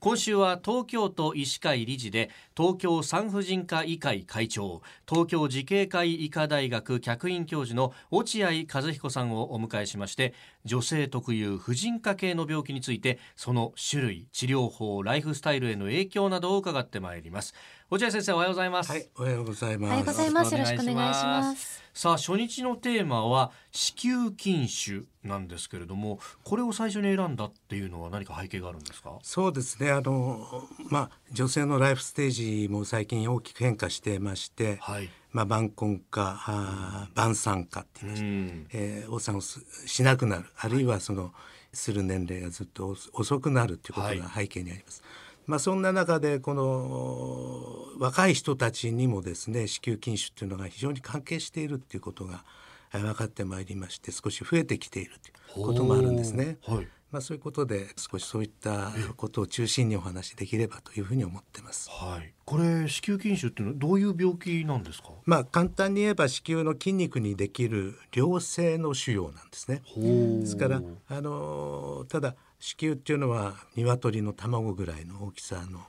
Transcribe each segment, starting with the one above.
今週は東京都医師会理事で東京産婦人科医会会長東京慈恵会医科大学客員教授の落合和彦さんをお迎えしまして女性特有婦人科系の病気についてその種類治療法ライフスタイルへの影響などを伺ってまいります落合先生おはようございます、はい、おはようございます。おはようございます。よろしくお願いします。さあ初日のテーマは子宮筋腫なんですけれどもこれを最初に選んだっていうのは何か背景があるんですか？そうですね。あのまあ女性のライフステージも最近大きく変化していまして、はいまあ晩婚化、あー晩産化って言いまして、うんえー、お産をすしなくなる、あるいはそのする年齢がずっと遅遅くなるということはいが背景にあります。まあそんな中でこの若い人たちにもですね子宮筋腫っていうのが非常に関係しているっていうことが分かってまいりまして少し増えてきているということもあるんですね。はいまあ、そういうことで少しそういったことを中心にお話しできればというふうに思ってます。はい、これ子宮筋腫っていうのはどういう病気なんですか？まあ簡単に言えば子宮の筋肉にできる良性の腫瘍なんですね。ですからあのただ子宮っていうのは鶏の卵ぐらいの大きさの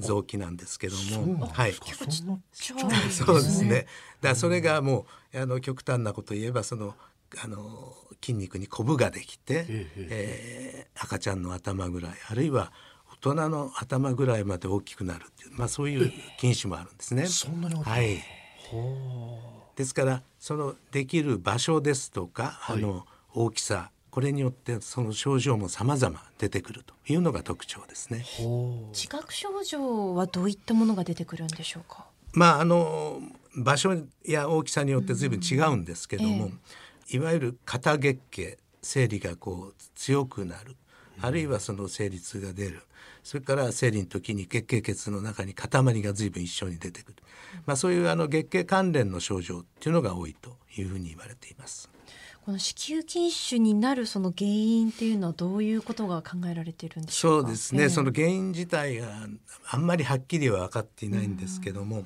臓器なんですけども、はい。そんなちっちゃいそうですね。だそれがもうあの極端なことを言えばそのあの筋肉にコブができて、ええー赤ちゃんの頭ぐらいあるいは大人の頭ぐらいまで大きくなるっていうまあそういう筋腫もあるんですね。そんなに大きいはい。ほですからそのできる場所ですとか、あの大きさこれによってその症状も様々出てくるというのが特徴ですね。うほう自覚症状はどういったものが出てくるんでしょうか？まああの場所や大きさによって随分違うんですけども、いわゆる肩月経生理がこう強くなる、あるいはその生理痛が出る。それから生理の時に月経血の中に塊が随分一緒に出てくる、まあ、そういうあの月経関連の症状っていうのが多いというふうに言われています。この子宮筋腫になるその原因っていうのはどういうことが考えられているんでしょうか？そうですね、ええ。その原因自体があんまりはっきりは分かっていないんですけども、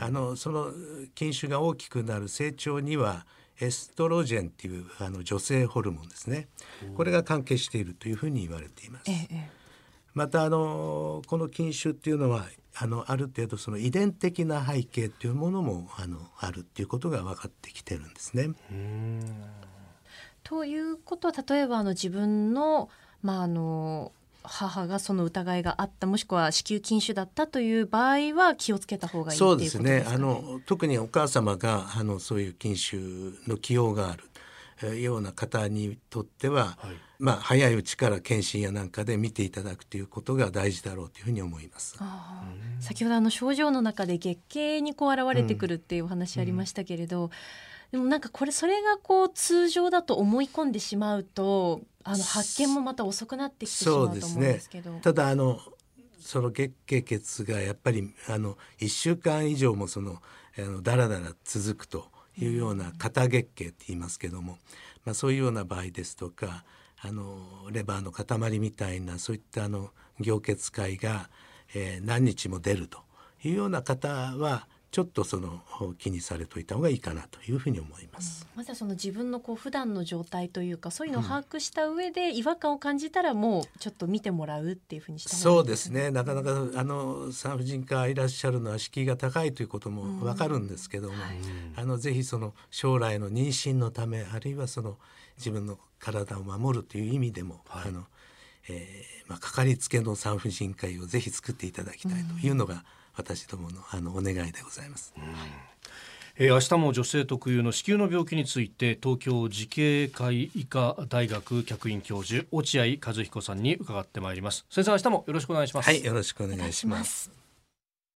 あのその筋腫が大きくなる成長にはエストロジェンっていうあの女性ホルモンですねこれが関係しているというふうに言われています。またあのこの筋腫っていうのはあのある程度その遺伝的な背景っていうものもあのあるっていうことが分かってきてるんですね。ということは例えばあの自分のまああの母がその疑いがあったもしくは子宮筋腫だったという場合は気をつけた方がいいっていうそうことですかね。ですね。あの特にお母様があのそういう筋腫の起用があるような方にとっては、はい。まあ早いうちから検診やなんかで見ていただくということが大事だろうというふうに思います。先ほどあの症状の中で月経にこう現れてくるっていうお話ありましたけれど、でもなんかこれそれがこう通常だと思い込んでしまうとあの発見もまた遅くなってきてしまうと思うんですけど。ただあのその月経血がやっぱりあの1週間以上もそのあのだらだら続くというような肩月経って言いますけども、まあ、そういうような場合ですとかあのレバーの塊みたいなそういったあの凝結塊が、えー何日も出るというような方はちょっとその気にされといた方がいいかなというふうに思います。まずはその自分のこう普段の状態というかそういうのを把握した上で違和感を感じたらもうちょっと見てもらうっていうふうにした方がそいういですね。なかなかあの産婦人科いらっしゃるのは敷居が高いということもわかるんですけども、あのぜひその将来の妊娠のためあるいはその自分の体を守るという意味でも、あのえーまあ、かかりつけの産婦人科医をぜひ作っていただきたいというのが私どものあのお願いでございます。えー、明日も女性特有の子宮の病気について東京慈恵会医科大学客員教授落合和彦さんに伺ってまいります先生明日もよろしくお願いしますはい、よろしくお願いします。す。